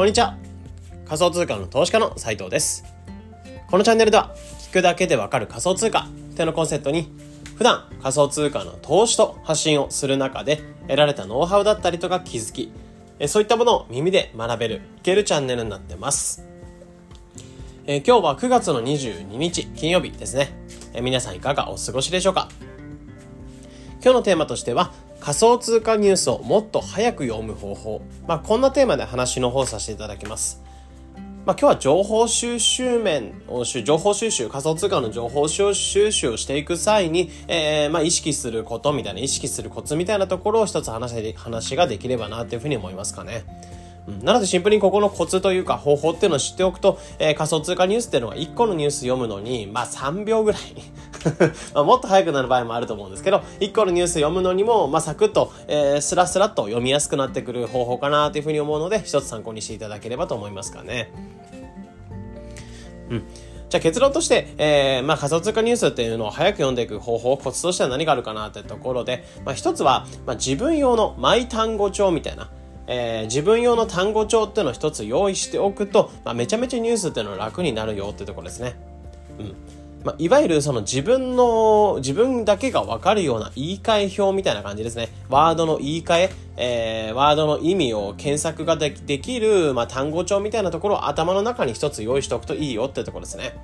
こんにちは。仮想通貨の投資家の斉藤です。このチャンネルでは、聞くだけでわかる仮想通貨ってのコンセプトに、普段仮想通貨の投資と発信をする中で得られたノウハウだったりとか気づき、そういったものを耳で学べる、いけるチャンネルになってます。えー、今日は9月の22日金曜日ですね、えー、皆さんいかがお過ごしでしょうか？今日のテーマとしては仮想通貨ニュースをもっと早く読む方法。まあ、こんなテーマで話の方させていただきます。まあ、今日は情報収集面を、情報収集、仮想通貨の情報収集をしていく際に、えー、まあ、意識することみたいな、意識するコツみたいなところを一つ話話ができればなというふうに思いますかね。なのでシンプルにここのコツというか方法っていうのを知っておくと、えー、仮想通貨ニュースっていうのは1個のニュース読むのに、まあ3秒ぐらい まあもっと早くなる場合もあると思うんですけど、1個のニュース読むのにも、まあサクッと、えー、スラスラと読みやすくなってくる方法かなというふうに思うので、一つ参考にしていただければと思いますかね。うん。じゃあ結論として、えー、まあ仮想通貨ニュースっていうのを早く読んでいく方法、コツとしては何があるかなってところで、まあ一つは、まあ自分用のマイ単語帳みたいな、えー、自分用の単語帳っていうのを一つ用意しておくと、まあ、めちゃめちゃニュースっていうのは楽になるよってところですね。うん。まあ、いわゆるその自分の、自分だけがわかるような言い換え表みたいな感じですね。ワードの言い換え、えー、ワードの意味を検索ができる、まあ、単語帳みたいなところを頭の中に一つ用意しておくといいよってところですね。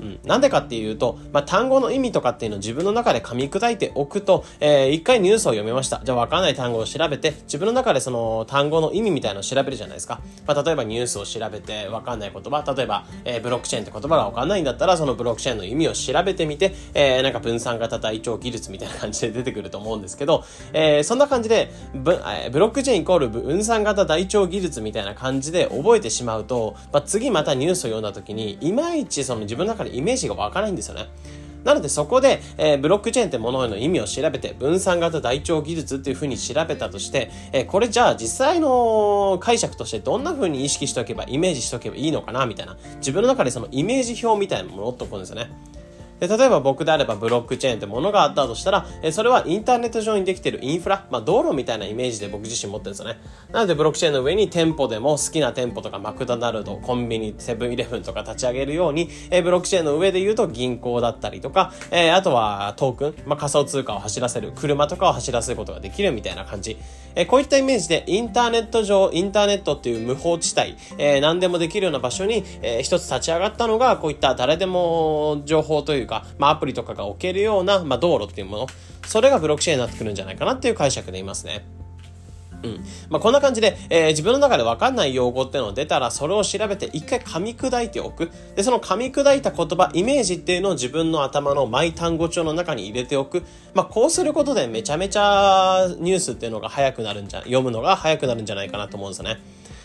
うん。なんでかっていうと、まあ、単語の意味とかっていうのを自分の中で噛み砕いておくと、えー、一回ニュースを読めました。じゃあわかんない単語を調べて、自分の中でその単語の意味みたいなのを調べるじゃないですか。まあ、例えばニュースを調べてわかんない言葉、例えば、えー、ブロックチェーンって言葉がわかんないんだったら、そのブロックチェーンの意味を調べてみて、えー、なんか分散型台帳技術みたいな感じで出てくると思うんですけど、えー、そんな感じで、ブブロックチェーンイコール分散型台帳技術みたいな感じで覚えてしまうと、まあ、次またニュースを読んだ時に、いまいちその自分の中でイメージがわかないんですよね。なのでそこで、えー、ブロックチェーンってものの意味を調べて、分散型台帳技術っていうふうに調べたとして、えー、これじゃあ実際の解釈としてどんなふうに意識しておけば、イメージしておけばいいのかなみたいな。自分の中でそのイメージ表みたいなものを持っておくんですよね。で例えば僕であればブロックチェーンってものがあったとしたら、えそれはインターネット上にできてるインフラ、まあ、道路みたいなイメージで僕自身持ってるんですよね。なのでブロックチェーンの上に店舗でも好きな店舗とかマクドナルド、コンビニ、セブンイレブンとか立ち上げるように、えブロックチェーンの上で言うと銀行だったりとか、えあとはトークン、まあ、仮想通貨を走らせる、車とかを走らせることができるみたいな感じ。えこういったイメージでインターネット上、インターネットっていう無法地帯、え、何でもできるような場所に、えー、一つ立ち上がったのが、こういった誰でも情報というか、まあアプリとかが置けるような、まあ、道路っていうもの、それがブロックチェーンになってくるんじゃないかなっていう解釈でいますね。うん。まあ、こんな感じで、えー、自分の中でわかんない用語っていうのが出たら、それを調べて一回噛み砕いておく。で、その噛み砕いた言葉、イメージっていうのを自分の頭のマイ単語帳の中に入れておく。まあ、こうすることでめちゃめちゃニュースっていうのが早くなるんじゃ、読むのが早くなるんじゃないかなと思うんですよね。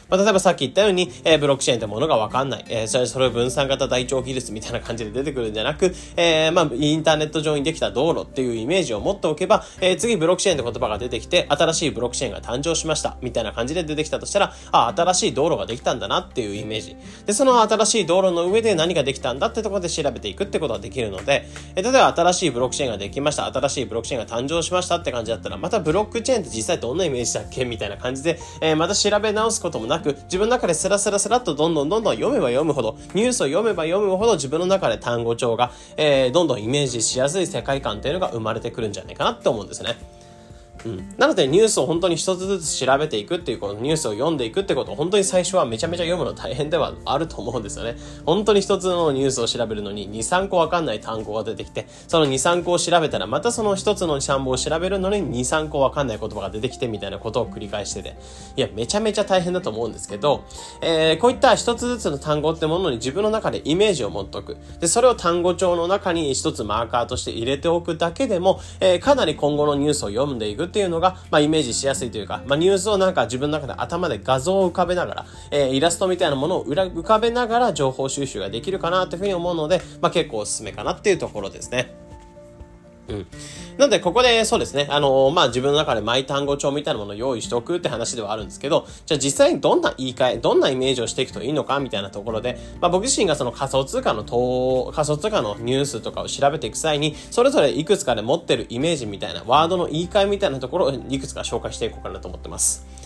まあ、例えばさっき言ったように、えー、ブロックチェーンってものがわかんない。えー、それ、それを分散型台帳技術みたいな感じで出てくるんじゃなく、えー、まあ、インターネット上にできた道路っていうイメージを持っておけば、えー、次ブロックチェーンって言葉が出てきて、新しいブロックチェーンが誕生しました。みたいな感じで出てきたとしたら、あ、新しい道路ができたんだなっていうイメージ。で、その新しい道路の上で何ができたんだってところで調べていくってことができるので、えー、例えば新しいブロックチェーンができました。新しいブロックチェーンが誕生しましたって感じだったら、またブロックチェーンって実際どんなイメージだっけ？みたいな感じで、えー、また調べ直すこともななく、自分の中でスラスラスラっとどんどんどんどん読めば読むほど、ニュースを読めば読むほど自分の中で単語帳が、えー、どんどんイメージしやすい世界観っていうのが生まれてくるんじゃないかなって思うんですね。うん。なのでニュースを本当に一つずつ調べていくっていうこと、ニュースを読んでいくってこと、本当に最初はめちゃめちゃ読むの大変ではあると思うんですよね。本当に一つのニュースを調べるのに2、3個わかんない単語が出てきて、その2、3個を調べたら、またその一つの2、3個を調べるのに2、3個わかんない言葉が出てきてみたいなことを繰り返してて、いや、めちゃめちゃ大変だと思うんですけど、えー、こういった一つずつの単語ってものに自分の中でイメージを持っておく。で、それを単語帳の中に一つマーカーとして入れておくだけでも、えー、かなり今後のニュースを読んでいくっていうのが、まあ、イメージしやすいというか、まあ、ニュースをなんか自分の中で頭で画像を浮かべながら、えー、イラストみたいなものを浮かべながら情報収集ができるかなというふうに思うので、まあ、結構おすすめかなっていうところですね。うん。なので、ここで、そうですね、あのー、まあ、自分の中でマイ単語帳みたいなものを用意しておくって話ではあるんですけど、じゃあ実際にどんな言い換え、どんなイメージをしていくといいのかみたいなところで、まあ、僕自身がその仮想通貨の投、仮想通貨のニュースとかを調べていく際に、それぞれいくつかで持ってるイメージみたいな、ワードの言い換えみたいなところをいくつか紹介していこうかなと思ってます。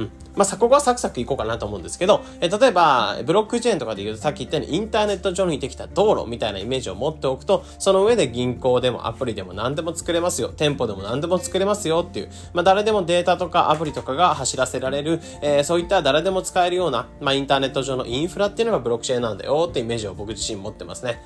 うん。まあ、ここはサクサクいこうかなと思うんですけど、え例えば、ブロックチェーンとかで言うと、さっき言ったようにインターネット上にできた道路みたいなイメージを持っておくと、その上で銀行でもアプリでも何でも作れますよ。店舗でも何でも作れますよっていう、まあ、誰でもデータとかアプリとかが走らせられる、えー、そういった誰でも使えるような、まあ、インターネット上のインフラっていうのがブロックチェーンなんだよってイメージを僕自身持ってますね。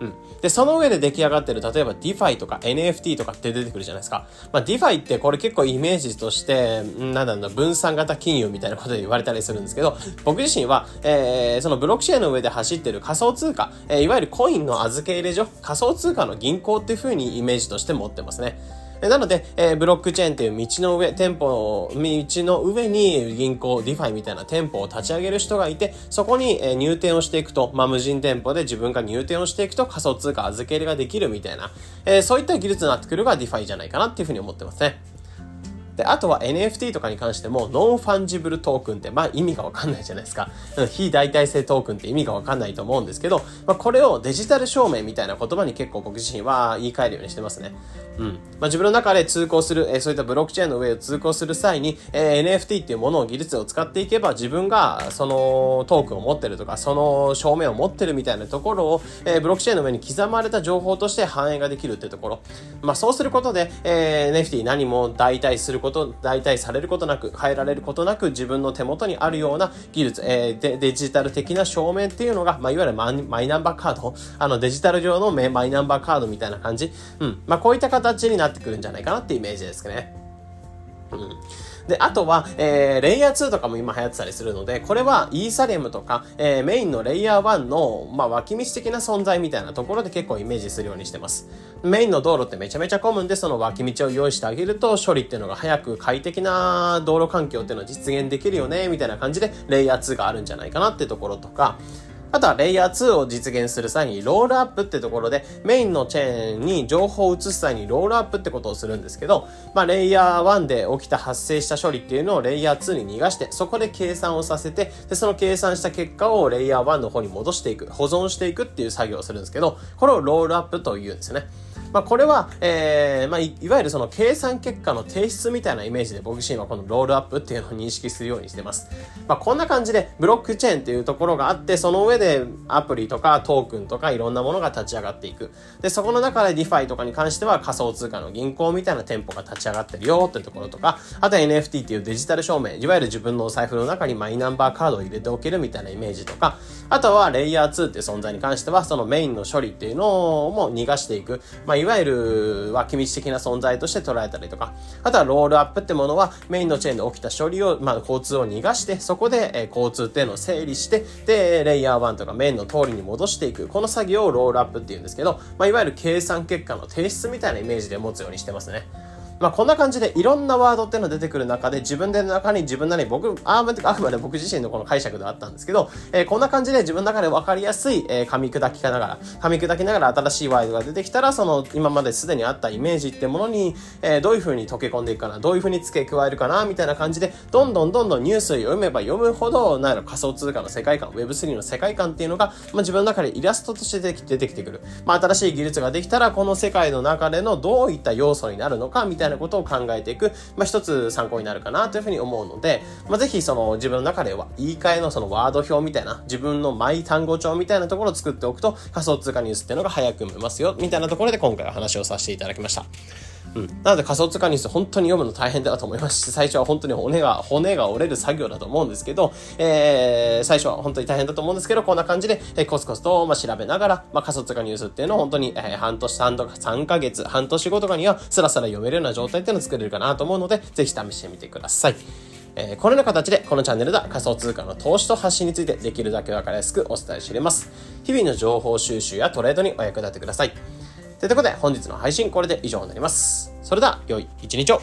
うん。で、その上で出来上がってる、例えば DeFi とか NFT とかって出てくるじゃないですか。まあ DeFi ってこれ結構イメージとして、なんだろう分散型金融みたいなことで言われたりするんですけど、僕自身は、えー、そのブロックチェーンの上で走ってる仮想通貨、えー、いわゆるコインの預け入れ所、仮想通貨の銀行っていう風にイメージとして持ってますね。なので、えー、ブロックチェーンっていう道の上、店舗の、道の上に銀行、 DeFi みたいな店舗を立ち上げる人がいて、そこに、えー、入店をしていくと、まあ、無人店舗で自分が入店をしていくと仮想通貨預け入れができるみたいな、えー、そういった技術になってくるが DeFi じゃないかなっていうふうに思ってますね。で、あとは NFT とかに関しても、 non-fungible token って、まあ意味がわかんないじゃないですか。非代替性トークンって意味がわかんないと思うんですけど、まあこれをデジタル証明みたいな言葉に結構僕自身は言い換えるようにしてますね。うん。まあ自分の中で通行する、えー、そういったブロックチェーンの上を通行する際に、えー、NFT っていうものを技術を使っていけば、自分がそのトークンを持ってるとか、その証明を持ってるみたいなところを、えー、ブロックチェーンの上に刻まれた情報として反映ができるっていうところ。まあそうすることで、えー、NFT 何も代替すること、代替されることなく、変えられることなく、自分の手元にあるような技術、えー、デジタル的な証明っていうのが、まあ、いわゆるマイナンバーカード、あの、デジタル上のマイナンバーカードみたいな感じ？うん。まあ、こういった形になってくるんじゃないかなってイメージですかね。うん。で、あとは、えー、レイヤー2とかも今流行ってたりするので、これはイーサリアムとか、えー、メインのレイヤー1の、まあ、脇道的な存在みたいなところで結構イメージするようにしてます。メインの道路ってめちゃめちゃ混むんで、その脇道を用意してあげると、処理っていうのが早く快適な道路環境っていうのを実現できるよね、みたいな感じで、レイヤー2があるんじゃないかなってところとか、あとはレイヤー2を実現する際にロールアップってところでメインのチェーンに情報を移す際にロールアップってことをするんですけど、まあレイヤー1で起きた発生した処理っていうのをレイヤー2に逃がしてそこで計算をさせてでその計算した結果をレイヤー1の方に戻していく保存していくっていう作業をするんですけどこれをロールアップというんですよね。まあ、これは、えー、まあい、いわゆるその計算結果の提出みたいなイメージで僕自身はこのロールアップっていうのを認識するようにしてます。まあ、こんな感じでブロックチェーンっていうところがあって、その上でアプリとかトークンとかいろんなものが立ち上がっていく。で、そこの中で DeFi とかに関しては仮想通貨の銀行みたいな店舗が立ち上がってるよっていうところとか、あとは NFT っていうデジタル証明、いわゆる自分のお財布の中にマイナンバーカードを入れておけるみたいなイメージとか、あとはレイヤー2っていう存在に関しては、そのメインの処理っていうのをも逃がしていく。まあ、いわゆるは機密的な存在として捉えたりとか、あとはロールアップってものはメインのチェーンで起きた処理を、まあ、交通を逃がして、そこで、え交通っていうのを整理して、で、レイヤー1とかメインの通りに戻していく。この作業をロールアップっていうんですけど、まあ、いわゆる計算結果の提出みたいなイメージで持つようにしてますね。まあ、こんな感じでいろんなワードっていうのが出てくる中で自分で中に自分なり僕、ああくまで僕自身のこの解釈ではあったんですけど、えー、こんな感じで自分の中で分かりやすい、えー、噛み砕きながら、噛み砕きながら新しいワードが出てきたら、その今まですでにあったイメージってものに、えー、どういう風に溶け込んでいくかな、どういう風に付け加えるかな、みたいな感じで、どんどんどんどんニュースを読めば読むほど、なんやろ仮想通貨の世界観、Web3 の世界観っていうのが、まあ、自分の中でイラストとして出てきてくる。まあ、新しい技術ができたら、この世界の中でのどういった要素になるのか、みたいななことを考えていく、まあ、一つ参考になるかなというふうに思うので、まあ、ぜひその自分の中では言い換えのそのワード表みたいな、自分のマイ単語帳みたいなところを作っておくと仮想通貨ニュースっていうのが早く読めますよ、みたいなところで今回は話をさせていただきました。うん。なので仮想通貨ニュース本当に読むの大変だと思いますし、最初は本当に骨が、骨が折れる作業だと思うんですけど、えー、最初は本当に大変だと思うんですけど、こんな感じで、えー、コツコツと、まあ、調べながら、まあ、仮想通貨ニュースっていうのを本当に、えー、半年、3, 3ヶ月、半年後とかには、スラスラ読めるような状態っていうのを作れるかなと思うので、ぜひ試してみてください。えー、このような形でこのチャンネルでは仮想通貨の投資と発信についてできるだけわかりやすくお伝えしています。日々の情報収集やトレードにお役立てください。ということで本日の配信これで以上になります。それでは良い一日を